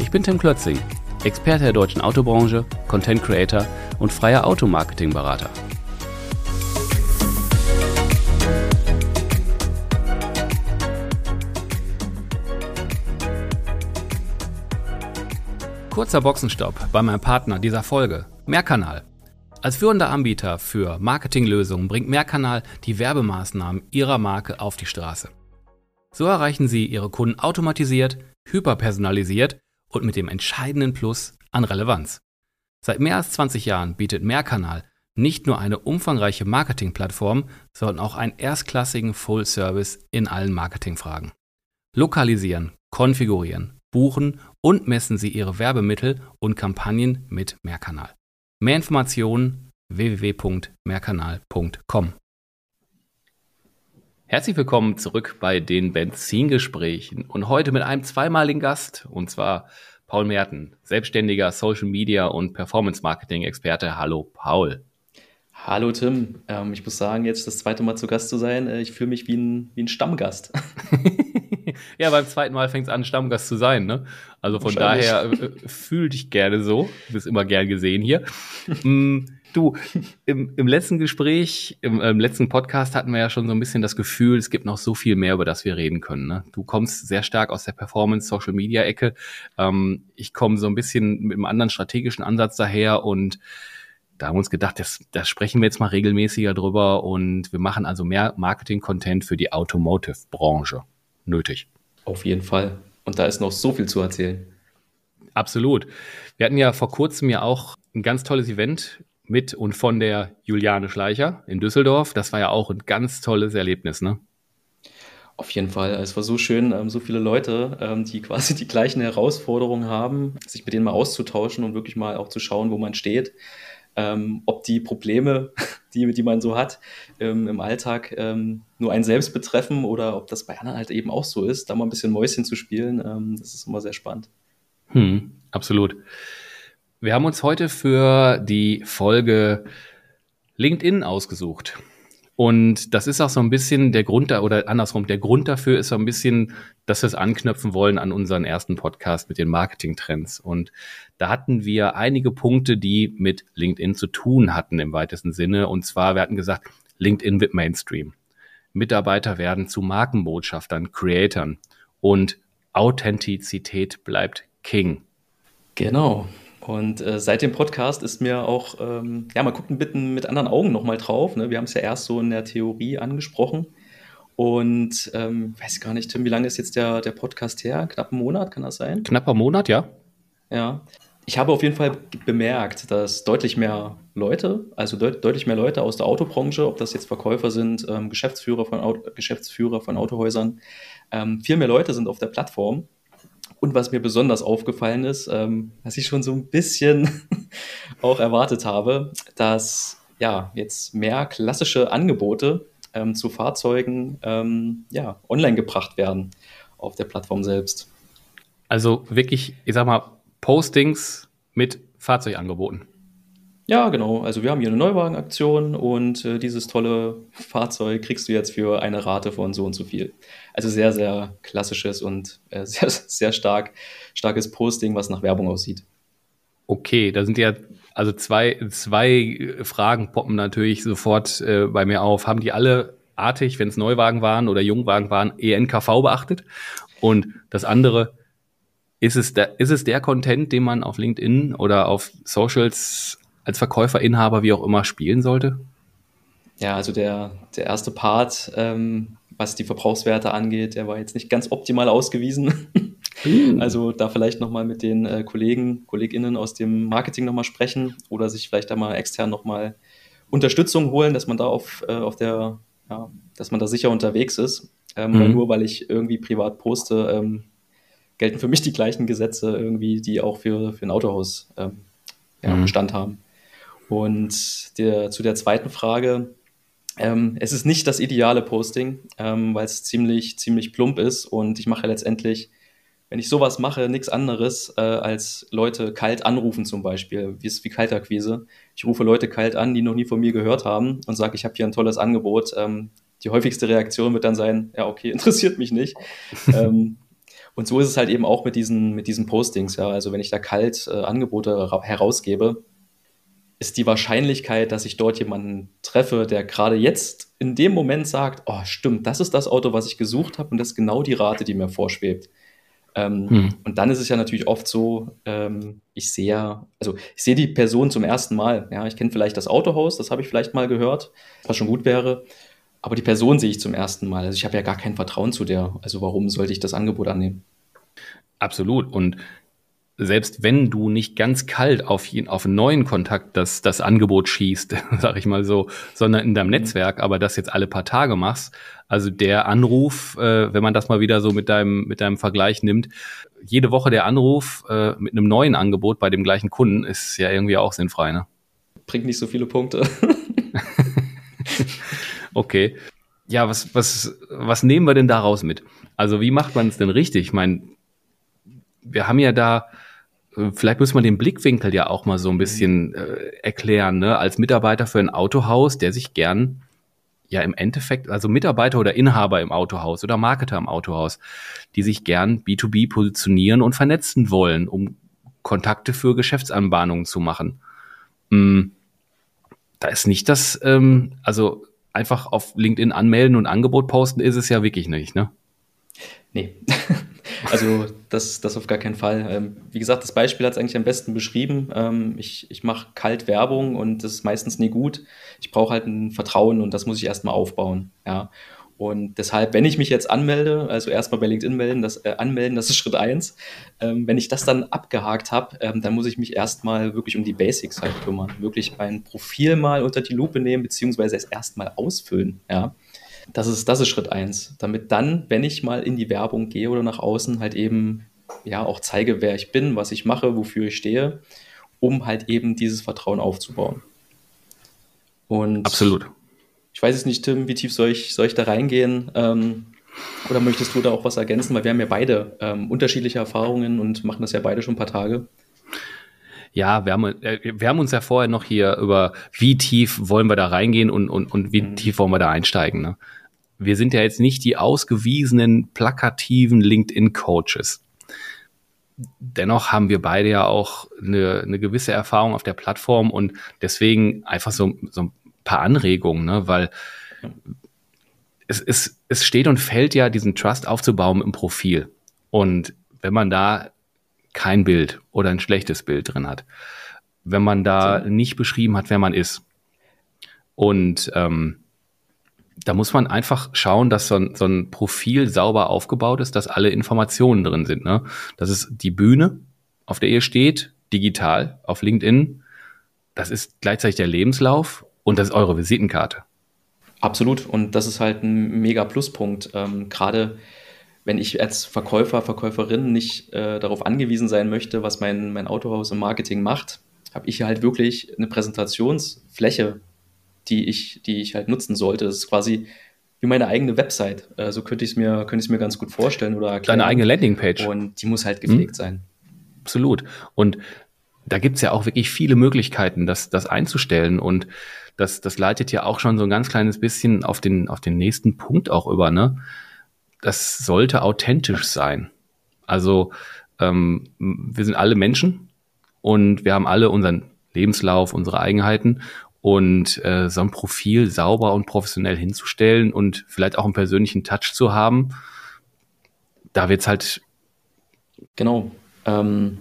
Ich bin Tim Klötzing, Experte der deutschen Autobranche, Content Creator und freier Automarketing-Berater. Kurzer Boxenstopp bei meinem Partner dieser Folge, Mehrkanal. Als führender Anbieter für Marketinglösungen bringt Mehrkanal die Werbemaßnahmen Ihrer Marke auf die Straße. So erreichen Sie Ihre Kunden automatisiert, hyperpersonalisiert und mit dem entscheidenden Plus an Relevanz. Seit mehr als 20 Jahren bietet Mehrkanal nicht nur eine umfangreiche Marketingplattform, sondern auch einen erstklassigen Full-Service in allen Marketingfragen. Lokalisieren, konfigurieren, buchen und messen Sie Ihre Werbemittel und Kampagnen mit Mehrkanal. Mehr Informationen www.mehrkanal.com. Herzlich willkommen zurück bei den Benzingesprächen und heute mit einem zweimaligen Gast und zwar Paul Merten, selbstständiger Social Media und Performance Marketing Experte. Hallo Paul. Hallo Tim, ähm, ich muss sagen, jetzt das zweite Mal zu Gast zu sein, äh, ich fühle mich wie ein, wie ein Stammgast. ja, beim zweiten Mal fängt es an, Stammgast zu sein. Ne? Also von daher äh, fühl dich gerne so. Du bist immer gern gesehen hier. du, im, im letzten Gespräch, im, im, letzten Podcast hatten wir ja schon so ein bisschen das Gefühl, es gibt noch so viel mehr, über das wir reden können. Ne? Du kommst sehr stark aus der Performance-Social-Media-Ecke. Ähm, ich komme so ein bisschen mit einem anderen strategischen Ansatz daher und da haben wir uns gedacht, das, das sprechen wir jetzt mal regelmäßiger drüber und wir machen also mehr Marketing-Content für die Automotive-Branche nötig. Auf jeden Fall. Und da ist noch so viel zu erzählen. Absolut. Wir hatten ja vor kurzem ja auch ein ganz tolles Event mit und von der Juliane Schleicher in Düsseldorf. Das war ja auch ein ganz tolles Erlebnis, ne? Auf jeden Fall. Es war so schön, ähm, so viele Leute, ähm, die quasi die gleichen Herausforderungen haben, sich mit denen mal auszutauschen und wirklich mal auch zu schauen, wo man steht ähm, ob die Probleme, die, die man so hat im Alltag, nur einen selbst betreffen oder ob das bei anderen halt eben auch so ist, da mal ein bisschen Mäuschen zu spielen, das ist immer sehr spannend. Hm, absolut. Wir haben uns heute für die Folge LinkedIn ausgesucht. Und das ist auch so ein bisschen der Grund da, oder andersrum, der Grund dafür ist so ein bisschen, dass wir es anknüpfen wollen an unseren ersten Podcast mit den Marketing-Trends. Und da hatten wir einige Punkte, die mit LinkedIn zu tun hatten im weitesten Sinne. Und zwar, wir hatten gesagt, LinkedIn wird Mainstream. Mitarbeiter werden zu Markenbotschaftern, Creatern und Authentizität bleibt King. Genau. Und äh, seit dem Podcast ist mir auch, ähm, ja, man guckt ein bisschen mit anderen Augen nochmal drauf. Ne? Wir haben es ja erst so in der Theorie angesprochen. Und ähm, weiß gar nicht, Tim, wie lange ist jetzt der, der Podcast her? Knapp einen Monat, kann das sein? Knapper Monat, ja. Ja. Ich habe auf jeden Fall bemerkt, dass deutlich mehr Leute, also deut deutlich mehr Leute aus der Autobranche, ob das jetzt Verkäufer sind, ähm, Geschäftsführer, von Auto Geschäftsführer von Autohäusern, ähm, viel mehr Leute sind auf der Plattform und was mir besonders aufgefallen ist, ähm, was ich schon so ein bisschen auch erwartet habe, dass ja jetzt mehr klassische Angebote ähm, zu Fahrzeugen ähm, ja, online gebracht werden auf der Plattform selbst. Also wirklich, ich sag mal, Postings mit Fahrzeugangeboten. Ja, genau. Also wir haben hier eine Neuwagenaktion und äh, dieses tolle Fahrzeug kriegst du jetzt für eine Rate von so und so viel. Also sehr, sehr klassisches und äh, sehr, sehr stark, starkes Posting, was nach Werbung aussieht. Okay, da sind ja also zwei, zwei Fragen poppen natürlich sofort äh, bei mir auf. Haben die alle artig, wenn es Neuwagen waren oder Jungwagen waren, ENKV beachtet? Und das andere, ist es, der, ist es der Content, den man auf LinkedIn oder auf Socials als Verkäufer, Inhaber, wie auch immer, spielen sollte? Ja, also der, der erste Part, ähm, was die Verbrauchswerte angeht, der war jetzt nicht ganz optimal ausgewiesen. Mhm. Also da vielleicht nochmal mit den äh, Kollegen, KollegInnen aus dem Marketing nochmal sprechen oder sich vielleicht da mal extern nochmal Unterstützung holen, dass man da auf, äh, auf der, ja, dass man da sicher unterwegs ist. Ähm, mhm. Nur weil ich irgendwie privat poste, ähm, gelten für mich die gleichen Gesetze irgendwie, die auch für, für ein Autohaus ähm, ja, mhm. Bestand haben. Und der, zu der zweiten Frage, ähm, es ist nicht das ideale Posting, ähm, weil es ziemlich, ziemlich plump ist und ich mache letztendlich, wenn ich sowas mache, nichts anderes äh, als Leute kalt anrufen zum Beispiel, wie wie Kaltakquise. Ich rufe Leute kalt an, die noch nie von mir gehört haben und sage, ich habe hier ein tolles Angebot. Ähm, die häufigste Reaktion wird dann sein, ja, okay, interessiert mich nicht. ähm, und so ist es halt eben auch mit diesen, mit diesen Postings, ja. Also wenn ich da kalt äh, Angebote herausgebe, ist die Wahrscheinlichkeit, dass ich dort jemanden treffe, der gerade jetzt in dem Moment sagt, oh, stimmt, das ist das Auto, was ich gesucht habe und das ist genau die Rate, die mir vorschwebt. Ähm, hm. Und dann ist es ja natürlich oft so, ähm, ich sehe, also ich sehe die Person zum ersten Mal. Ja, ich kenne vielleicht das Autohaus, das habe ich vielleicht mal gehört, was schon gut wäre. Aber die Person sehe ich zum ersten Mal. Also ich habe ja gar kein Vertrauen zu der. Also warum sollte ich das Angebot annehmen? Absolut. Und selbst wenn du nicht ganz kalt auf, auf einen neuen Kontakt das, das Angebot schießt, sag ich mal so, sondern in deinem mhm. Netzwerk, aber das jetzt alle paar Tage machst, also der Anruf, äh, wenn man das mal wieder so mit deinem, mit deinem Vergleich nimmt, jede Woche der Anruf äh, mit einem neuen Angebot bei dem gleichen Kunden ist ja irgendwie auch sinnfrei, ne? Bringt nicht so viele Punkte. okay. Ja, was, was, was nehmen wir denn daraus mit? Also wie macht man es denn richtig? Ich meine, wir haben ja da, vielleicht muss man den Blickwinkel ja auch mal so ein bisschen äh, erklären, ne? als Mitarbeiter für ein Autohaus, der sich gern ja im Endeffekt, also Mitarbeiter oder Inhaber im Autohaus oder Marketer im Autohaus, die sich gern B2B positionieren und vernetzen wollen, um Kontakte für Geschäftsanbahnungen zu machen. Hm, da ist nicht das, ähm, also einfach auf LinkedIn anmelden und Angebot posten ist es ja wirklich nicht, ne? Nee. Also das, das auf gar keinen Fall. Ähm, wie gesagt, das Beispiel hat es eigentlich am besten beschrieben. Ähm, ich ich mache kalt Werbung und das ist meistens nie gut. Ich brauche halt ein Vertrauen und das muss ich erstmal aufbauen. Ja. Und deshalb, wenn ich mich jetzt anmelde, also erstmal bei LinkedIn melden, das, äh, anmelden, das ist Schritt eins. Ähm, wenn ich das dann abgehakt habe, ähm, dann muss ich mich erstmal wirklich um die Basics halt kümmern. Wirklich mein Profil mal unter die Lupe nehmen, beziehungsweise es erstmal ausfüllen. Ja. Das ist, das ist Schritt eins. Damit dann, wenn ich mal in die Werbung gehe oder nach außen, halt eben ja auch zeige, wer ich bin, was ich mache, wofür ich stehe, um halt eben dieses Vertrauen aufzubauen. Und Absolut. Ich weiß es nicht, Tim, wie tief soll ich, soll ich da reingehen? Ähm, oder möchtest du da auch was ergänzen? Weil wir haben ja beide ähm, unterschiedliche Erfahrungen und machen das ja beide schon ein paar Tage. Ja, wir haben, äh, wir haben uns ja vorher noch hier über, wie tief wollen wir da reingehen und, und, und wie mhm. tief wollen wir da einsteigen. Ne? Wir sind ja jetzt nicht die ausgewiesenen, plakativen LinkedIn-Coaches. Dennoch haben wir beide ja auch eine, eine gewisse Erfahrung auf der Plattform und deswegen einfach so, so ein paar Anregungen, ne? weil es, es, es steht und fällt ja, diesen Trust aufzubauen im Profil. Und wenn man da kein Bild oder ein schlechtes Bild drin hat, wenn man da nicht beschrieben hat, wer man ist und ähm, da muss man einfach schauen, dass so ein, so ein Profil sauber aufgebaut ist, dass alle Informationen drin sind. Ne? Das ist die Bühne, auf der ihr steht, digital auf LinkedIn. Das ist gleichzeitig der Lebenslauf und das ist eure Visitenkarte. Absolut. Und das ist halt ein mega Pluspunkt. Ähm, Gerade wenn ich als Verkäufer, Verkäuferin nicht äh, darauf angewiesen sein möchte, was mein, mein Autohaus im Marketing macht, habe ich halt wirklich eine Präsentationsfläche die ich, die ich halt nutzen sollte. Das ist quasi wie meine eigene Website. Äh, so könnte ich es mir, könnte ich mir ganz gut vorstellen oder erklären. Deine eigene Landingpage. Und die muss halt gepflegt mhm. sein. Absolut. Und da gibt's ja auch wirklich viele Möglichkeiten, das, das einzustellen. Und das, das leitet ja auch schon so ein ganz kleines bisschen auf den, auf den nächsten Punkt auch über, ne? Das sollte authentisch sein. Also ähm, wir sind alle Menschen und wir haben alle unseren Lebenslauf, unsere Eigenheiten und äh, so ein Profil sauber und professionell hinzustellen und vielleicht auch einen persönlichen Touch zu haben, da wird's halt. Genau. Ähm,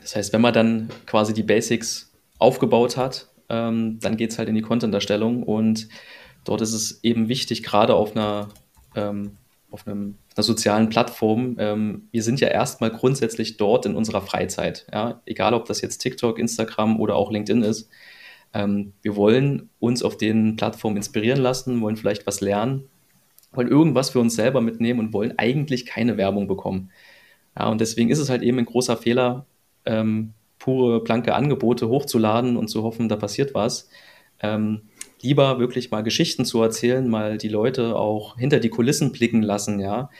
das heißt, wenn man dann quasi die Basics aufgebaut hat, ähm, dann geht's halt in die Content-Erstellung und dort ist es eben wichtig, gerade auf einer, ähm, auf einem, einer sozialen Plattform, ähm, wir sind ja erstmal grundsätzlich dort in unserer Freizeit. Ja? Egal, ob das jetzt TikTok, Instagram oder auch LinkedIn ist ähm, wir wollen uns auf den Plattformen inspirieren lassen, wollen vielleicht was lernen, wollen irgendwas für uns selber mitnehmen und wollen eigentlich keine Werbung bekommen. Ja, und deswegen ist es halt eben ein großer Fehler, ähm, pure, blanke Angebote hochzuladen und zu hoffen, da passiert was. Ähm, lieber wirklich mal Geschichten zu erzählen, mal die Leute auch hinter die Kulissen blicken lassen, ja.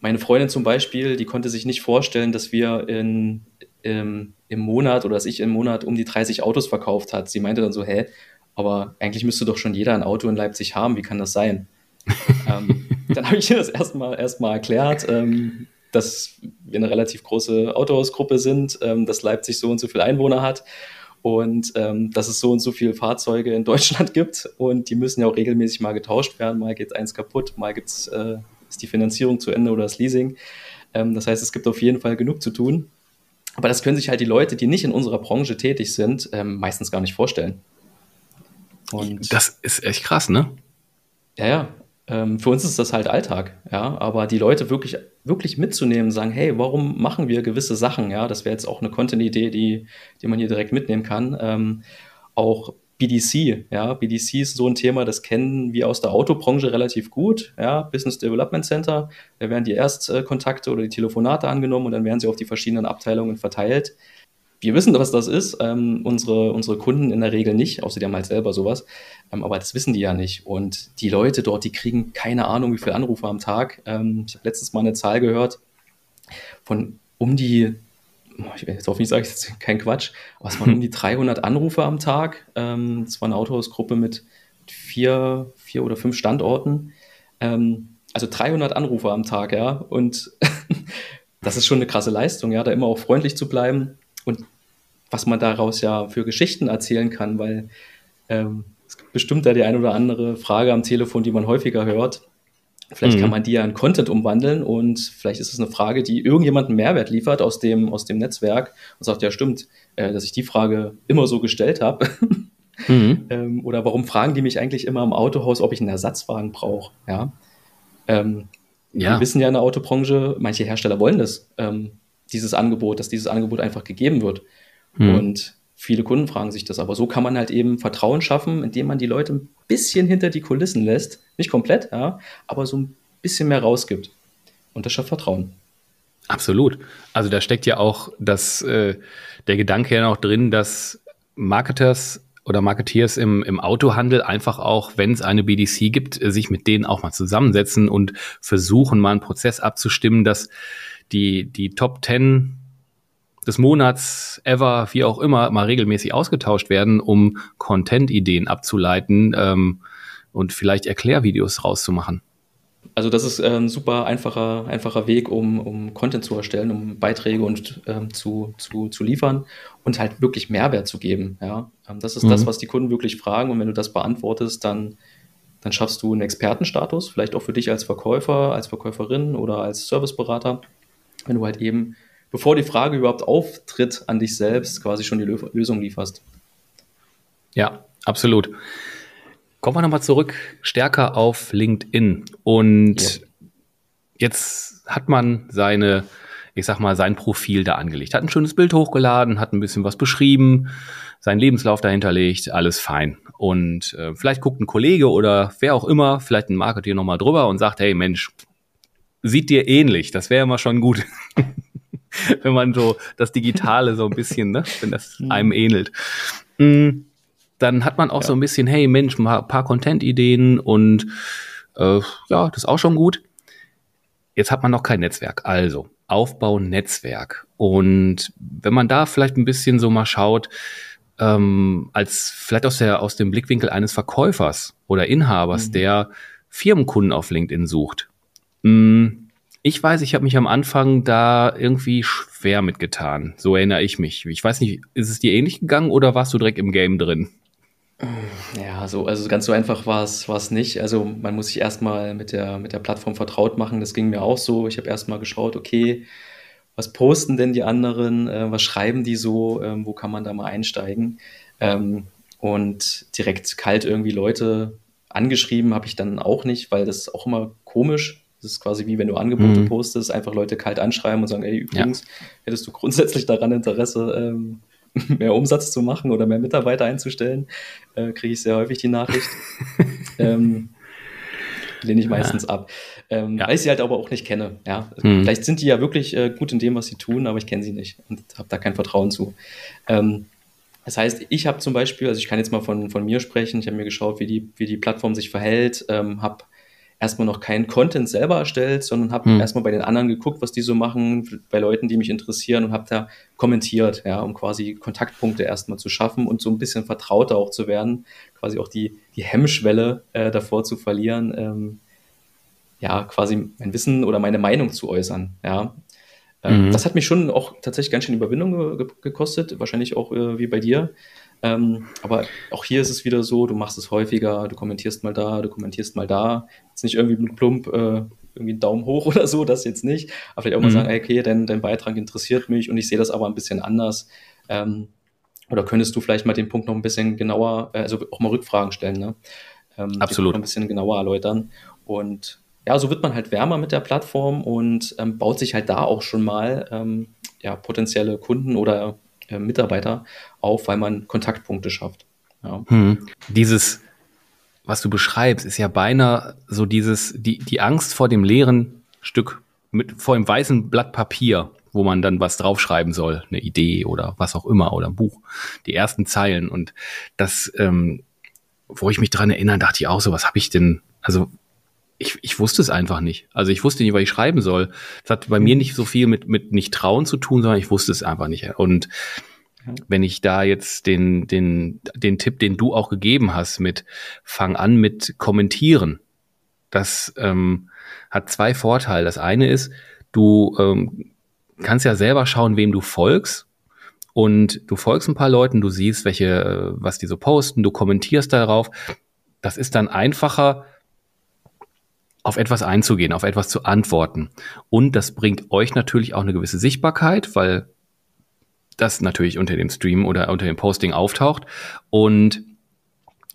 Meine Freundin zum Beispiel, die konnte sich nicht vorstellen, dass wir in, im, im Monat oder dass ich im Monat um die 30 Autos verkauft hat. Sie meinte dann so, hä, aber eigentlich müsste doch schon jeder ein Auto in Leipzig haben, wie kann das sein? ähm, dann habe ich ihr das erstmal erst mal erklärt, ähm, dass wir eine relativ große Autohausgruppe sind, ähm, dass Leipzig so und so viele Einwohner hat und ähm, dass es so und so viele Fahrzeuge in Deutschland gibt und die müssen ja auch regelmäßig mal getauscht werden. Mal geht eins kaputt, mal gibt's, äh, ist die Finanzierung zu Ende oder das Leasing. Ähm, das heißt, es gibt auf jeden Fall genug zu tun. Aber das können sich halt die Leute, die nicht in unserer Branche tätig sind, ähm, meistens gar nicht vorstellen. Und das ist echt krass, ne? Ja, ja. Ähm, für uns ist das halt Alltag, ja. Aber die Leute wirklich, wirklich mitzunehmen, sagen, hey, warum machen wir gewisse Sachen, ja? Das wäre jetzt auch eine Content-Idee, die, die man hier direkt mitnehmen kann. Ähm, auch BDC, ja, BDC ist so ein Thema, das kennen wir aus der Autobranche relativ gut, ja, Business Development Center, da werden die Erstkontakte oder die Telefonate angenommen und dann werden sie auf die verschiedenen Abteilungen verteilt wir wissen, was das ist. Ähm, unsere, unsere Kunden in der Regel nicht, außer die haben halt selber sowas. Ähm, aber das wissen die ja nicht. Und die Leute dort, die kriegen keine Ahnung, wie viele Anrufe am Tag. Ähm, ich habe letztens mal eine Zahl gehört von um die, ich jetzt hoffe, ich sage jetzt kein Quatsch, aber es waren um die 300 Anrufe am Tag. Ähm, das war eine Autohausgruppe mit vier, vier oder fünf Standorten. Ähm, also 300 Anrufe am Tag, ja. Und das ist schon eine krasse Leistung, ja, da immer auch freundlich zu bleiben und was man daraus ja für Geschichten erzählen kann, weil ähm, es gibt bestimmt da die eine oder andere Frage am Telefon, die man häufiger hört. Vielleicht mhm. kann man die ja in Content umwandeln und vielleicht ist es eine Frage, die irgendjemanden Mehrwert liefert aus dem, aus dem Netzwerk und sagt, ja stimmt, äh, dass ich die Frage immer so gestellt habe. mhm. ähm, oder warum fragen die mich eigentlich immer im Autohaus, ob ich einen Ersatzwagen brauche? Ja. Ähm, ja. Wir wissen ja in der Autobranche, manche Hersteller wollen das. Ähm, dieses Angebot, dass dieses Angebot einfach gegeben wird. Mhm. Und viele Kunden fragen sich das, aber so kann man halt eben Vertrauen schaffen, indem man die Leute ein bisschen hinter die Kulissen lässt. Nicht komplett, ja, aber so ein bisschen mehr rausgibt. Und das schafft Vertrauen. Absolut. Also da steckt ja auch das, äh, der Gedanke ja noch drin, dass Marketers oder Marketeers im, im Autohandel einfach auch, wenn es eine BDC gibt, sich mit denen auch mal zusammensetzen und versuchen, mal einen Prozess abzustimmen, dass die, die Top 10 des Monats, ever, wie auch immer, mal regelmäßig ausgetauscht werden, um Content-Ideen abzuleiten ähm, und vielleicht Erklärvideos rauszumachen. Also das ist ein super einfacher, einfacher Weg, um, um Content zu erstellen, um Beiträge und ähm, zu, zu, zu liefern und halt wirklich Mehrwert zu geben. Ja? Ähm, das ist mhm. das, was die Kunden wirklich fragen. Und wenn du das beantwortest, dann, dann schaffst du einen Expertenstatus, vielleicht auch für dich als Verkäufer, als Verkäuferin oder als Serviceberater wenn du halt eben, bevor die Frage überhaupt auftritt an dich selbst, quasi schon die Lösung lieferst. Ja, absolut. Kommen wir nochmal zurück, stärker auf LinkedIn. Und ja. jetzt hat man seine, ich sag mal, sein Profil da angelegt. Hat ein schönes Bild hochgeladen, hat ein bisschen was beschrieben, seinen Lebenslauf dahinterlegt, alles fein. Und äh, vielleicht guckt ein Kollege oder wer auch immer, vielleicht ein Marketer nochmal drüber und sagt, hey Mensch, sieht dir ähnlich. Das wäre immer schon gut. wenn man so das Digitale so ein bisschen, ne, wenn das mhm. einem ähnelt. Mm, dann hat man auch ja. so ein bisschen, hey Mensch, ein paar Content-Ideen und äh, ja, das ist auch schon gut. Jetzt hat man noch kein Netzwerk. Also Aufbau Netzwerk. Und wenn man da vielleicht ein bisschen so mal schaut, ähm, als vielleicht aus der aus dem Blickwinkel eines Verkäufers oder Inhabers, mhm. der Firmenkunden auf LinkedIn sucht, Mm, ich weiß, ich habe mich am Anfang da irgendwie schwer mitgetan. So erinnere ich mich. Ich weiß nicht, ist es dir ähnlich gegangen oder warst du direkt im Game drin? Ja, so, also ganz so einfach war es, nicht. Also man muss sich erstmal mit der, mit der Plattform vertraut machen. Das ging mir auch so. Ich habe erstmal geschaut, okay, was posten denn die anderen? Äh, was schreiben die so? Ähm, wo kann man da mal einsteigen? Ähm, und direkt kalt irgendwie Leute angeschrieben habe ich dann auch nicht, weil das ist auch immer komisch das ist quasi wie wenn du Angebote mhm. postest, einfach Leute kalt anschreiben und sagen, ey, übrigens, ja. hättest du grundsätzlich daran Interesse, ähm, mehr Umsatz zu machen oder mehr Mitarbeiter einzustellen, äh, kriege ich sehr häufig die Nachricht. ähm, lehne ich meistens ja. ab. Ähm, ja. Weil ich sie halt aber auch nicht kenne. Ja? Mhm. Vielleicht sind die ja wirklich äh, gut in dem, was sie tun, aber ich kenne sie nicht und habe da kein Vertrauen zu. Ähm, das heißt, ich habe zum Beispiel, also ich kann jetzt mal von, von mir sprechen, ich habe mir geschaut, wie die, wie die Plattform sich verhält, ähm, habe erstmal noch keinen Content selber erstellt, sondern habe hm. erstmal bei den anderen geguckt, was die so machen, bei Leuten, die mich interessieren und habe da kommentiert, ja, um quasi Kontaktpunkte erstmal zu schaffen und so ein bisschen vertrauter auch zu werden, quasi auch die, die Hemmschwelle äh, davor zu verlieren, ähm, ja, quasi mein Wissen oder meine Meinung zu äußern, ja. Ähm, mhm. Das hat mich schon auch tatsächlich ganz schön Überwindung ge gekostet, wahrscheinlich auch äh, wie bei dir. Ähm, aber auch hier ist es wieder so, du machst es häufiger, du kommentierst mal da, du kommentierst mal da. Jetzt nicht irgendwie mit plump äh, irgendwie einen Daumen hoch oder so, das jetzt nicht. Aber vielleicht auch mal mhm. sagen, okay, dein, dein Beitrag interessiert mich und ich sehe das aber ein bisschen anders. Ähm, oder könntest du vielleicht mal den Punkt noch ein bisschen genauer, äh, also auch mal Rückfragen stellen, ne? Ähm, Absolut. Ein bisschen genauer erläutern. Und ja, so wird man halt wärmer mit der Plattform und ähm, baut sich halt da auch schon mal ähm, ja, potenzielle Kunden oder äh, Mitarbeiter auf, weil man Kontaktpunkte schafft. Ja. Hm. Dieses, was du beschreibst, ist ja beinahe so dieses, die, die Angst vor dem leeren Stück, mit, vor dem weißen Blatt Papier, wo man dann was draufschreiben soll, eine Idee oder was auch immer oder ein Buch, die ersten Zeilen und das, ähm, wo ich mich dran erinnere, dachte ich auch so, was habe ich denn, also ich, ich wusste es einfach nicht. Also ich wusste nicht, was ich schreiben soll. Das hat bei mir nicht so viel mit, mit nicht trauen zu tun, sondern ich wusste es einfach nicht. Und wenn ich da jetzt den, den, den Tipp, den du auch gegeben hast, mit fang an mit kommentieren, das ähm, hat zwei Vorteile. Das eine ist, du ähm, kannst ja selber schauen, wem du folgst. Und du folgst ein paar Leuten, du siehst, welche, äh, was die so posten, du kommentierst darauf. Das ist dann einfacher, auf etwas einzugehen, auf etwas zu antworten. Und das bringt euch natürlich auch eine gewisse Sichtbarkeit, weil das natürlich unter dem Stream oder unter dem Posting auftaucht. Und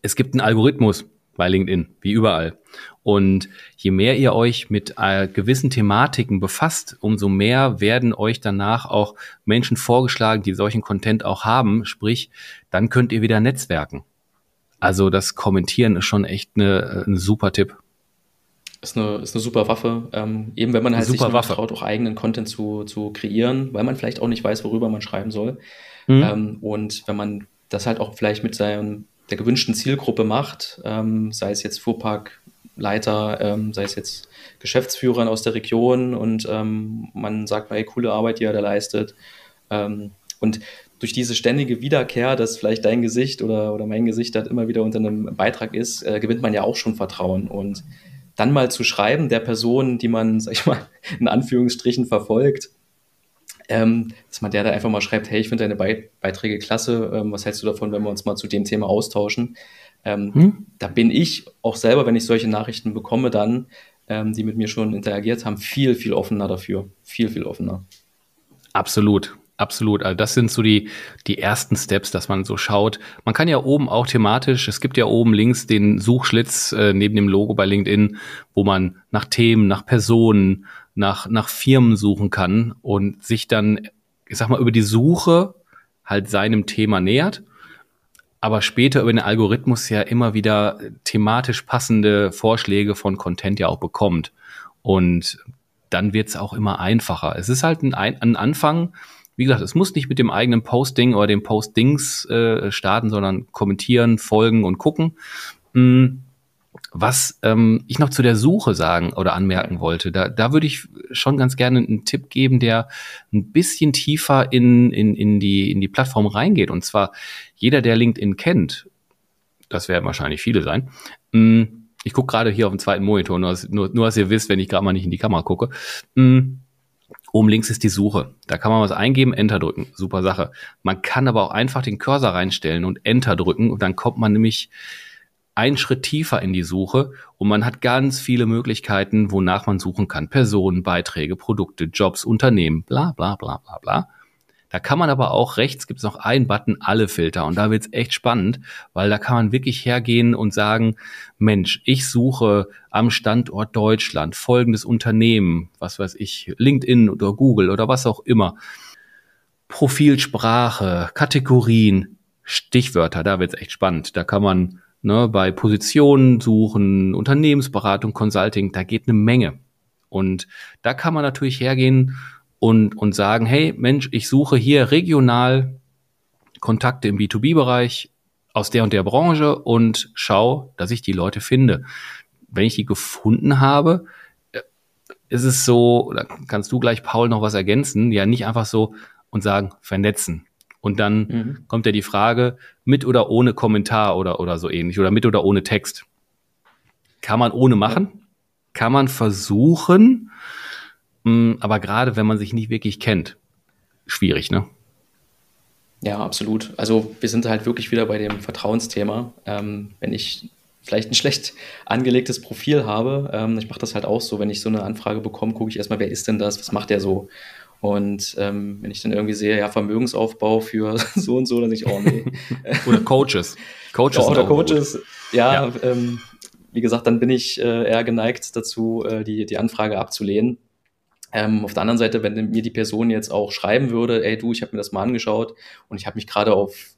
es gibt einen Algorithmus bei LinkedIn, wie überall. Und je mehr ihr euch mit äh, gewissen Thematiken befasst, umso mehr werden euch danach auch Menschen vorgeschlagen, die solchen Content auch haben. Sprich, dann könnt ihr wieder netzwerken. Also das Kommentieren ist schon echt eine, ein super Tipp ist eine, ist eine super Waffe. Ähm, eben wenn man halt sich Waffe. traut, auch eigenen Content zu, zu kreieren, weil man vielleicht auch nicht weiß, worüber man schreiben soll. Mhm. Ähm, und wenn man das halt auch vielleicht mit seinem, der gewünschten Zielgruppe macht, ähm, sei es jetzt Fuhrparkleiter, ähm, sei es jetzt Geschäftsführern aus der Region und ähm, man sagt, hey, coole Arbeit, die er da leistet. Ähm, und durch diese ständige Wiederkehr, dass vielleicht dein Gesicht oder, oder mein Gesicht halt immer wieder unter einem Beitrag ist, äh, gewinnt man ja auch schon Vertrauen. Und dann mal zu schreiben, der Person, die man, sag ich mal, in Anführungsstrichen verfolgt, ähm, dass man der da einfach mal schreibt, hey, ich finde deine Be Beiträge klasse, ähm, was hältst du davon, wenn wir uns mal zu dem Thema austauschen? Ähm, hm? Da bin ich auch selber, wenn ich solche Nachrichten bekomme, dann, ähm, die mit mir schon interagiert haben, viel, viel offener dafür. Viel, viel offener. Absolut. Absolut. Also das sind so die, die ersten Steps, dass man so schaut. Man kann ja oben auch thematisch, es gibt ja oben links den Suchschlitz äh, neben dem Logo bei LinkedIn, wo man nach Themen, nach Personen, nach, nach Firmen suchen kann und sich dann, ich sag mal, über die Suche halt seinem Thema nähert, aber später über den Algorithmus ja immer wieder thematisch passende Vorschläge von Content ja auch bekommt. Und dann wird's auch immer einfacher. Es ist halt ein, ein Anfang, wie gesagt, es muss nicht mit dem eigenen Posting oder dem Postings äh, starten, sondern kommentieren, folgen und gucken. Hm, was ähm, ich noch zu der Suche sagen oder anmerken wollte, da, da würde ich schon ganz gerne einen Tipp geben, der ein bisschen tiefer in, in, in, die, in die Plattform reingeht. Und zwar jeder, der LinkedIn kennt, das werden wahrscheinlich viele sein, hm, ich gucke gerade hier auf dem zweiten Monitor, nur, nur, nur dass ihr wisst, wenn ich gerade mal nicht in die Kamera gucke. Hm, Oben links ist die Suche. Da kann man was eingeben, Enter drücken. Super Sache. Man kann aber auch einfach den Cursor reinstellen und Enter drücken und dann kommt man nämlich einen Schritt tiefer in die Suche und man hat ganz viele Möglichkeiten, wonach man suchen kann. Personen, Beiträge, Produkte, Jobs, Unternehmen, bla bla bla bla bla. Da kann man aber auch rechts gibt es noch einen Button alle Filter und da wird's echt spannend, weil da kann man wirklich hergehen und sagen, Mensch, ich suche am Standort Deutschland folgendes Unternehmen, was weiß ich, LinkedIn oder Google oder was auch immer. Profilsprache, Kategorien, Stichwörter, da wird's echt spannend. Da kann man ne, bei Positionen suchen, Unternehmensberatung, Consulting, da geht eine Menge. Und da kann man natürlich hergehen und, und sagen, hey Mensch, ich suche hier regional Kontakte im B2B-Bereich aus der und der Branche und schau, dass ich die Leute finde. Wenn ich die gefunden habe, äh, ist es so, da kannst du gleich, Paul, noch was ergänzen, ja nicht einfach so und sagen, vernetzen. Und dann mhm. kommt ja die Frage, mit oder ohne Kommentar oder, oder so ähnlich, oder mit oder ohne Text. Kann man ohne machen, kann man versuchen, aber gerade wenn man sich nicht wirklich kennt, schwierig, ne? Ja, absolut. Also wir sind halt wirklich wieder bei dem Vertrauensthema. Ähm, wenn ich vielleicht ein schlecht angelegtes Profil habe, ähm, ich mache das halt auch so, wenn ich so eine Anfrage bekomme, gucke ich erstmal, wer ist denn das, was macht der so? Und ähm, wenn ich dann irgendwie sehe, ja, Vermögensaufbau für so und so, dann sage ich, oh nee. oder Coaches. Coaches. Ja, oder Coaches, ja, ja. Ähm, wie gesagt, dann bin ich äh, eher geneigt dazu, äh, die, die Anfrage abzulehnen. Ähm, auf der anderen Seite, wenn mir die Person jetzt auch schreiben würde, ey du, ich habe mir das mal angeschaut und ich habe mich gerade auf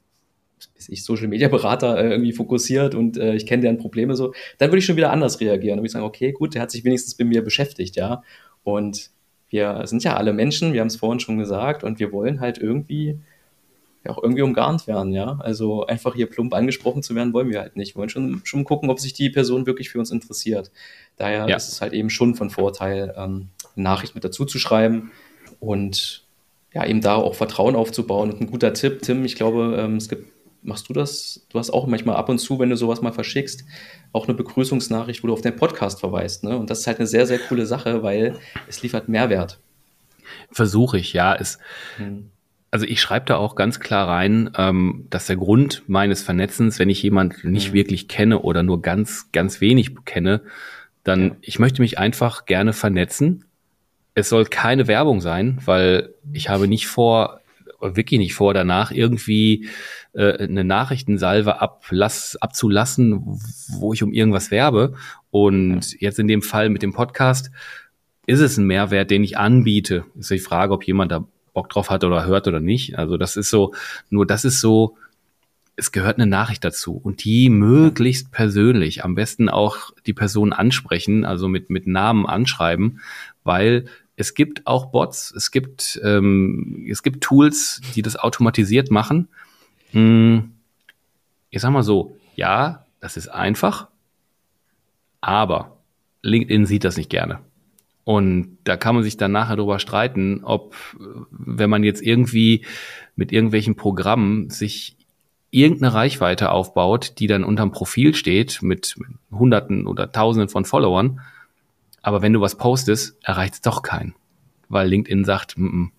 ich Social Media Berater äh, irgendwie fokussiert und äh, ich kenne deren Probleme so, dann würde ich schon wieder anders reagieren. Dann würde ich sagen, okay, gut, der hat sich wenigstens mit mir beschäftigt, ja. Und wir sind ja alle Menschen, wir haben es vorhin schon gesagt, und wir wollen halt irgendwie ja auch irgendwie umgarnt werden, ja. Also einfach hier plump angesprochen zu werden, wollen wir halt nicht. Wir wollen schon, schon gucken, ob sich die Person wirklich für uns interessiert. Daher ja. ist es halt eben schon von Vorteil, ähm, eine Nachricht mit dazu zu schreiben und ja, eben da auch Vertrauen aufzubauen. Und ein guter Tipp, Tim, ich glaube, ähm, es gibt, machst du das? Du hast auch manchmal ab und zu, wenn du sowas mal verschickst, auch eine Begrüßungsnachricht, wo du auf deinen Podcast verweist. Ne? Und das ist halt eine sehr, sehr coole Sache, weil es liefert Mehrwert. Versuche ich, ja. Es, hm. Also ich schreibe da auch ganz klar rein, ähm, dass der Grund meines Vernetzens, wenn ich jemanden nicht hm. wirklich kenne oder nur ganz, ganz wenig kenne, dann ja. ich möchte mich einfach gerne vernetzen es soll keine Werbung sein, weil ich habe nicht vor, wirklich nicht vor, danach irgendwie äh, eine Nachrichtensalve ablass, abzulassen, wo ich um irgendwas werbe. Und ja. jetzt in dem Fall mit dem Podcast ist es ein Mehrwert, den ich anbiete. Ist die Frage, ob jemand da Bock drauf hat oder hört oder nicht. Also das ist so, nur das ist so, es gehört eine Nachricht dazu und die möglichst persönlich, am besten auch die Person ansprechen, also mit, mit Namen anschreiben, weil es gibt auch Bots, es gibt, ähm, es gibt Tools, die das automatisiert machen. Hm, ich sag mal so, ja, das ist einfach, aber LinkedIn sieht das nicht gerne. Und da kann man sich dann nachher darüber streiten, ob, wenn man jetzt irgendwie mit irgendwelchen Programmen sich irgendeine Reichweite aufbaut, die dann unterm Profil steht mit Hunderten oder Tausenden von Followern, aber wenn du was postest, erreicht es doch keinen, weil LinkedIn sagt, m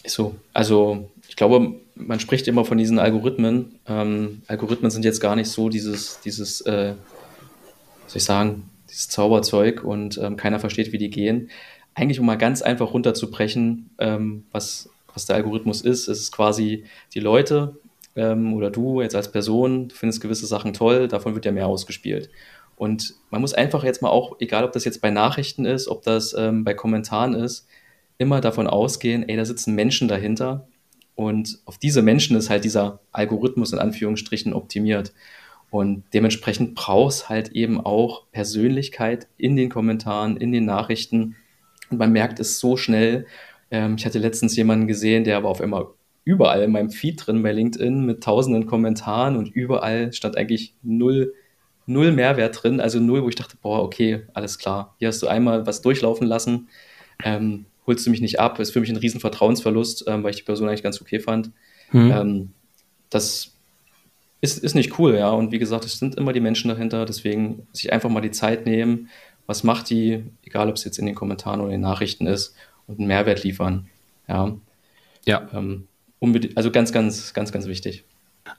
-m. Ist so. Also ich glaube, man spricht immer von diesen Algorithmen. Ähm, Algorithmen sind jetzt gar nicht so dieses, dieses, äh, soll ich sagen, dieses Zauberzeug und ähm, keiner versteht, wie die gehen. Eigentlich, um mal ganz einfach runterzubrechen, ähm, was, was der Algorithmus ist, ist es quasi die Leute ähm, oder du jetzt als Person, du findest gewisse Sachen toll, davon wird ja mehr ausgespielt. Und man muss einfach jetzt mal auch, egal ob das jetzt bei Nachrichten ist, ob das ähm, bei Kommentaren ist, immer davon ausgehen, ey, da sitzen Menschen dahinter. Und auf diese Menschen ist halt dieser Algorithmus in Anführungsstrichen optimiert. Und dementsprechend braucht es halt eben auch Persönlichkeit in den Kommentaren, in den Nachrichten. Und man merkt es so schnell. Ähm, ich hatte letztens jemanden gesehen, der war auf einmal überall in meinem Feed drin bei LinkedIn mit tausenden Kommentaren und überall stand eigentlich null null Mehrwert drin, also null, wo ich dachte, boah, okay, alles klar, hier hast du einmal was durchlaufen lassen, ähm, holst du mich nicht ab, ist für mich ein riesen Vertrauensverlust, ähm, weil ich die Person eigentlich ganz okay fand. Hm. Ähm, das ist, ist nicht cool, ja, und wie gesagt, es sind immer die Menschen dahinter, deswegen sich einfach mal die Zeit nehmen, was macht die, egal ob es jetzt in den Kommentaren oder in den Nachrichten ist, und einen Mehrwert liefern, ja. Ja. Ähm, also ganz, ganz, ganz, ganz wichtig.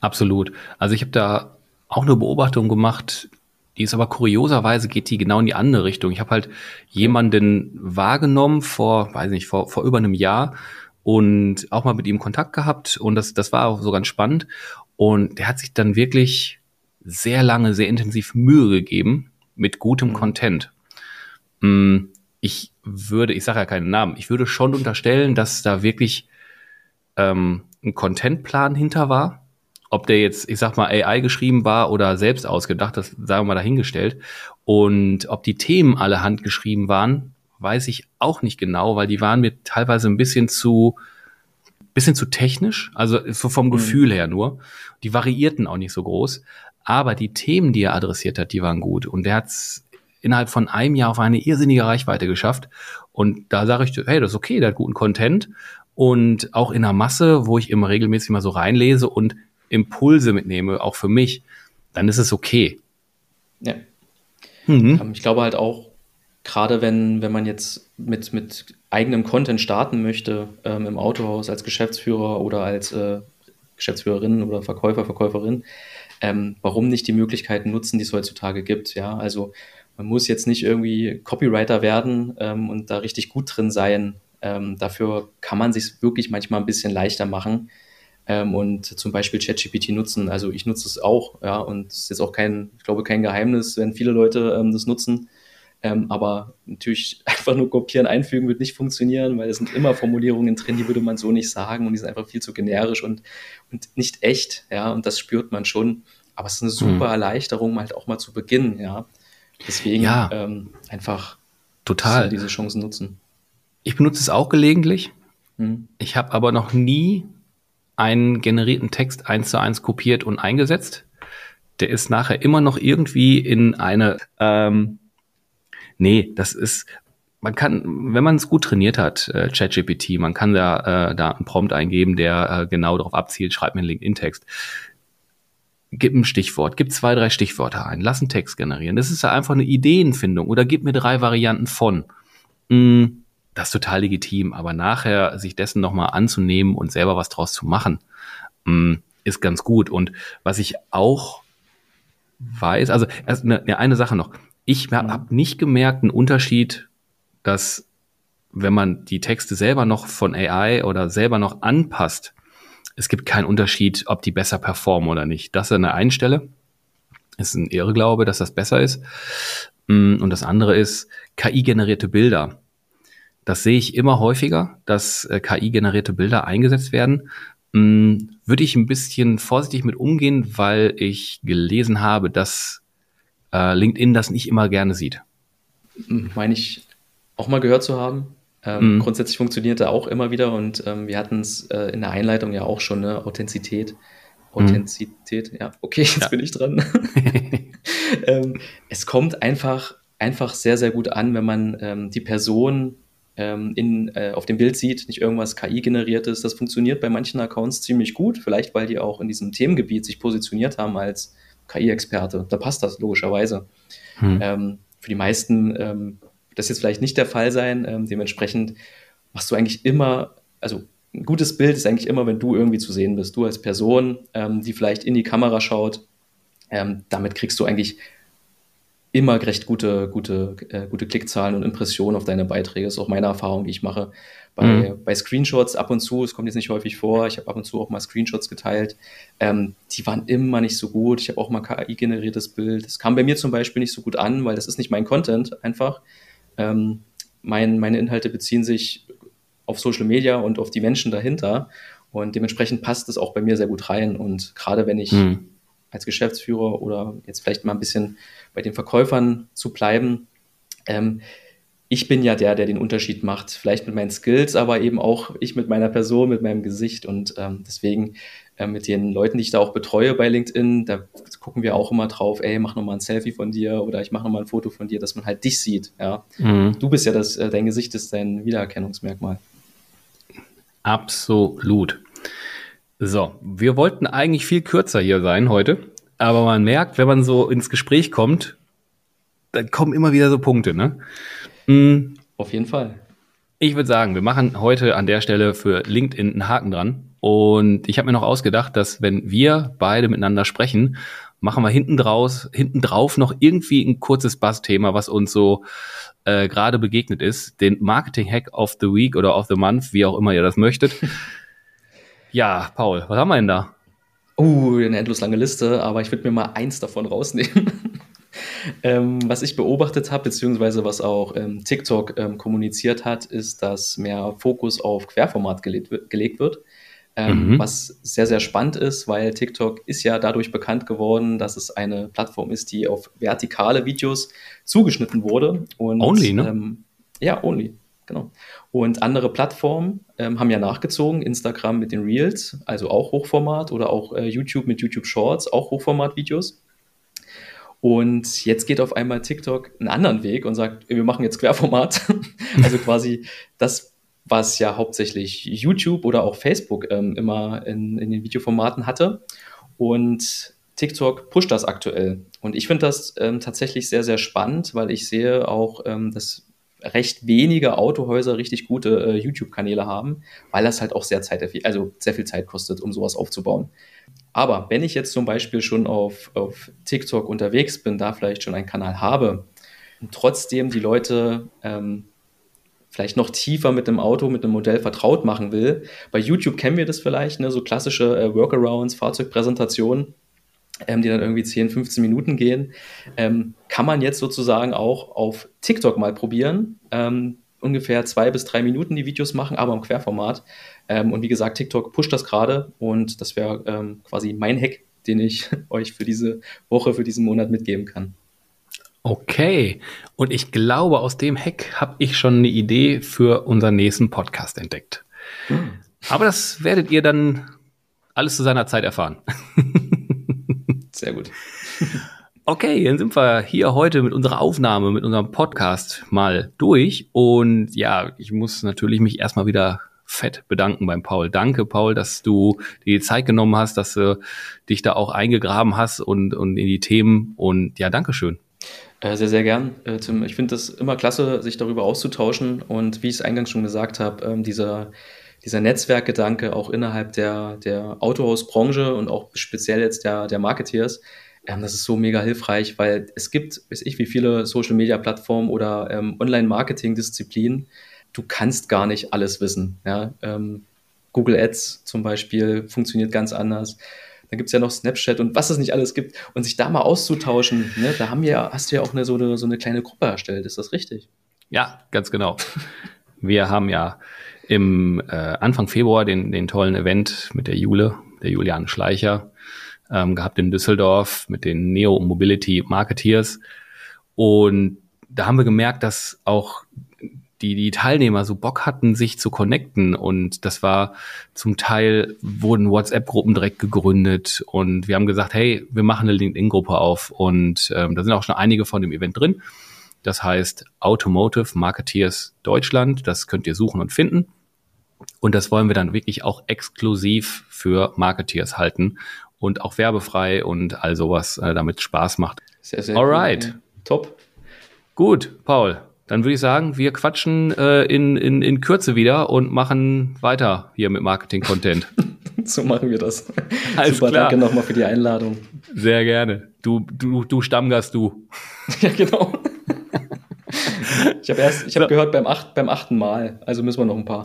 Absolut. Also ich habe da auch eine Beobachtung gemacht, die ist aber kurioserweise geht die genau in die andere Richtung. Ich habe halt jemanden wahrgenommen vor, weiß nicht, vor, vor über einem Jahr und auch mal mit ihm Kontakt gehabt und das, das war auch so ganz spannend. Und der hat sich dann wirklich sehr lange, sehr intensiv Mühe gegeben mit gutem mhm. Content. Mm, ich würde, ich sage ja keinen Namen, ich würde schon unterstellen, dass da wirklich ähm, ein Contentplan hinter war ob der jetzt, ich sag mal, AI geschrieben war oder selbst ausgedacht, das sagen wir mal dahingestellt. Und ob die Themen alle handgeschrieben waren, weiß ich auch nicht genau, weil die waren mir teilweise ein bisschen zu, bisschen zu technisch, also so vom mhm. Gefühl her nur. Die variierten auch nicht so groß. Aber die Themen, die er adressiert hat, die waren gut. Und der hat es innerhalb von einem Jahr auf eine irrsinnige Reichweite geschafft. Und da sage ich, hey, das ist okay, der hat guten Content. Und auch in der Masse, wo ich immer regelmäßig mal so reinlese und Impulse mitnehme, auch für mich, dann ist es okay. Ja. Mhm. Ähm, ich glaube halt auch, gerade wenn, wenn man jetzt mit, mit eigenem Content starten möchte, ähm, im Autohaus als Geschäftsführer oder als äh, Geschäftsführerin oder Verkäufer, Verkäuferin, ähm, warum nicht die Möglichkeiten nutzen, die es heutzutage gibt. Ja, also man muss jetzt nicht irgendwie Copywriter werden ähm, und da richtig gut drin sein. Ähm, dafür kann man sich wirklich manchmal ein bisschen leichter machen ähm, und zum Beispiel ChatGPT nutzen. Also ich nutze es auch, ja, und es ist jetzt auch kein, ich glaube, kein Geheimnis, wenn viele Leute ähm, das nutzen. Ähm, aber natürlich einfach nur kopieren, einfügen wird nicht funktionieren, weil es sind immer Formulierungen drin, die würde man so nicht sagen und die sind einfach viel zu generisch und, und nicht echt, ja, und das spürt man schon. Aber es ist eine super mhm. Erleichterung, halt auch mal zu beginnen, ja. Deswegen ja, ähm, einfach total diese Chancen nutzen. Ich benutze es auch gelegentlich. Mhm. Ich habe aber noch nie einen generierten Text eins zu eins kopiert und eingesetzt. Der ist nachher immer noch irgendwie in eine, ähm, nee, das ist, man kann, wenn man es gut trainiert hat, äh, ChatGPT, man kann da, äh, da einen Prompt eingeben, der äh, genau darauf abzielt, schreibt mir einen LinkedIn-Text. Gib ein Stichwort, gib zwei, drei Stichworte ein, lass einen Text generieren. Das ist ja einfach eine Ideenfindung oder gib mir drei Varianten von. Mm, das ist total legitim, aber nachher sich dessen nochmal anzunehmen und selber was draus zu machen, mm, ist ganz gut. Und was ich auch weiß, also erst eine, eine Sache noch. Ich habe nicht gemerkt einen Unterschied, dass wenn man die Texte selber noch von AI oder selber noch anpasst, es gibt keinen Unterschied, ob die besser performen oder nicht. Das ist eine Einstelle. Ist ein Irrglaube, dass das besser ist. Mm, und das andere ist KI-generierte Bilder. Das sehe ich immer häufiger, dass äh, KI-generierte Bilder eingesetzt werden. Hm, würde ich ein bisschen vorsichtig mit umgehen, weil ich gelesen habe, dass äh, LinkedIn das nicht immer gerne sieht. Hm, meine ich auch mal gehört zu haben. Ähm, mhm. Grundsätzlich funktioniert er auch immer wieder und ähm, wir hatten es äh, in der Einleitung ja auch schon, ne? Authentizität. Authentizität, mhm. ja, okay, jetzt ja. bin ich dran. ähm, es kommt einfach, einfach sehr, sehr gut an, wenn man ähm, die Person ähm, in, äh, auf dem Bild sieht, nicht irgendwas KI-generiertes. Das funktioniert bei manchen Accounts ziemlich gut, vielleicht weil die auch in diesem Themengebiet sich positioniert haben als KI-Experte. Da passt das logischerweise. Hm. Ähm, für die meisten ähm, das jetzt vielleicht nicht der Fall sein. Ähm, dementsprechend machst du eigentlich immer, also ein gutes Bild ist eigentlich immer, wenn du irgendwie zu sehen bist. Du als Person, ähm, die vielleicht in die Kamera schaut, ähm, damit kriegst du eigentlich immer recht gute, gute, äh, gute Klickzahlen und Impressionen auf deine Beiträge. Das ist auch meine Erfahrung, die ich mache. Bei, mhm. bei Screenshots ab und zu, es kommt jetzt nicht häufig vor, ich habe ab und zu auch mal Screenshots geteilt. Ähm, die waren immer nicht so gut. Ich habe auch mal KI-generiertes Bild. Das kam bei mir zum Beispiel nicht so gut an, weil das ist nicht mein Content einfach. Ähm, mein, meine Inhalte beziehen sich auf Social Media und auf die Menschen dahinter. Und dementsprechend passt es auch bei mir sehr gut rein. Und gerade wenn ich mhm. Als Geschäftsführer oder jetzt vielleicht mal ein bisschen bei den Verkäufern zu bleiben. Ähm, ich bin ja der, der den Unterschied macht, vielleicht mit meinen Skills, aber eben auch ich mit meiner Person, mit meinem Gesicht. Und ähm, deswegen äh, mit den Leuten, die ich da auch betreue bei LinkedIn, da gucken wir auch immer drauf, ey, mach nochmal ein Selfie von dir oder ich mache nochmal ein Foto von dir, dass man halt dich sieht. Ja? Mhm. Du bist ja das, äh, dein Gesicht ist dein Wiedererkennungsmerkmal. Absolut. So, wir wollten eigentlich viel kürzer hier sein heute. Aber man merkt, wenn man so ins Gespräch kommt, dann kommen immer wieder so Punkte, ne? Mhm. Auf jeden Fall. Ich würde sagen, wir machen heute an der Stelle für LinkedIn einen Haken dran. Und ich habe mir noch ausgedacht, dass wenn wir beide miteinander sprechen, machen wir hinten draus, hinten drauf noch irgendwie ein kurzes Bass-Thema, was uns so äh, gerade begegnet ist. Den Marketing-Hack of the Week oder of the Month, wie auch immer ihr das möchtet. ja, Paul, was haben wir denn da? Uh, eine endlos lange Liste, aber ich würde mir mal eins davon rausnehmen. ähm, was ich beobachtet habe, beziehungsweise was auch ähm, TikTok ähm, kommuniziert hat, ist, dass mehr Fokus auf Querformat gelegt, gelegt wird. ähm, mhm. was sehr, sehr spannend ist, weil TikTok ist ja dadurch bekannt geworden, dass es eine Plattform ist, die auf vertikale Videos zugeschnitten wurde. Und, only, ne? Ähm, ja, only, genau. Und andere Plattformen ähm, haben ja nachgezogen, Instagram mit den Reels, also auch Hochformat, oder auch äh, YouTube mit YouTube Shorts, auch Hochformat-Videos. Und jetzt geht auf einmal TikTok einen anderen Weg und sagt, wir machen jetzt Querformat. also quasi das was ja hauptsächlich YouTube oder auch Facebook ähm, immer in, in den Videoformaten hatte. Und TikTok pusht das aktuell. Und ich finde das ähm, tatsächlich sehr, sehr spannend, weil ich sehe auch, ähm, dass recht wenige Autohäuser richtig gute äh, YouTube-Kanäle haben, weil das halt auch sehr Zeit, also sehr viel Zeit kostet, um sowas aufzubauen. Aber wenn ich jetzt zum Beispiel schon auf, auf TikTok unterwegs bin, da vielleicht schon einen Kanal habe und trotzdem die Leute ähm, vielleicht noch tiefer mit dem Auto, mit einem Modell vertraut machen will. Bei YouTube kennen wir das vielleicht, ne, so klassische äh, Workarounds, Fahrzeugpräsentationen, ähm, die dann irgendwie 10, 15 Minuten gehen. Ähm, kann man jetzt sozusagen auch auf TikTok mal probieren. Ähm, ungefähr zwei bis drei Minuten die Videos machen, aber im Querformat. Ähm, und wie gesagt, TikTok pusht das gerade und das wäre ähm, quasi mein Hack, den ich euch für diese Woche, für diesen Monat mitgeben kann. Okay, und ich glaube, aus dem Hack habe ich schon eine Idee für unseren nächsten Podcast entdeckt. Hm. Aber das werdet ihr dann alles zu seiner Zeit erfahren. Sehr gut. Okay, dann sind wir hier heute mit unserer Aufnahme, mit unserem Podcast mal durch. Und ja, ich muss natürlich mich erstmal wieder fett bedanken beim Paul. Danke, Paul, dass du dir die Zeit genommen hast, dass du dich da auch eingegraben hast und, und in die Themen. Und ja, Dankeschön. Äh, sehr, sehr gern, äh, Tim. Ich finde das immer klasse, sich darüber auszutauschen. Und wie ich es eingangs schon gesagt habe, ähm, dieser, dieser Netzwerkgedanke auch innerhalb der, der Autohausbranche und auch speziell jetzt der, der Marketeers, ähm, das ist so mega hilfreich, weil es gibt, weiß ich, wie viele Social-Media-Plattformen oder ähm, Online-Marketing-Disziplinen, du kannst gar nicht alles wissen. Ja? Ähm, Google Ads zum Beispiel funktioniert ganz anders. Dann gibt es ja noch Snapchat und was es nicht alles gibt. Und sich da mal auszutauschen, ne, da haben wir, hast du ja auch eine, so, eine, so eine kleine Gruppe erstellt, ist das richtig? Ja, ganz genau. Wir haben ja im äh, Anfang Februar den, den tollen Event mit der Jule, der Juliane Schleicher, ähm, gehabt in Düsseldorf mit den Neo Mobility Marketeers. Und da haben wir gemerkt, dass auch die, die Teilnehmer so Bock hatten, sich zu connecten. Und das war zum Teil wurden WhatsApp-Gruppen direkt gegründet und wir haben gesagt, hey, wir machen eine LinkedIn-Gruppe auf. Und ähm, da sind auch schon einige von dem Event drin. Das heißt Automotive Marketeers Deutschland. Das könnt ihr suchen und finden. Und das wollen wir dann wirklich auch exklusiv für Marketeers halten und auch werbefrei und all sowas, äh, damit Spaß macht. Sehr, sehr Alright. Cool. Top. Gut, Paul. Dann würde ich sagen, wir quatschen äh, in, in, in Kürze wieder und machen weiter hier mit Marketing-Content. so machen wir das. Alles Super, klar. danke nochmal für die Einladung. Sehr gerne. Du, du, du Stammgast, du. ja, genau. Ich habe erst, ich habe so. gehört beim, acht, beim achten Mal, also müssen wir noch ein paar.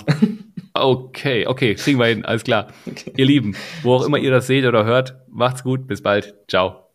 Okay, okay, kriegen wir hin, alles klar. Okay. Ihr Lieben, wo auch immer ihr das seht oder hört, macht's gut, bis bald, ciao.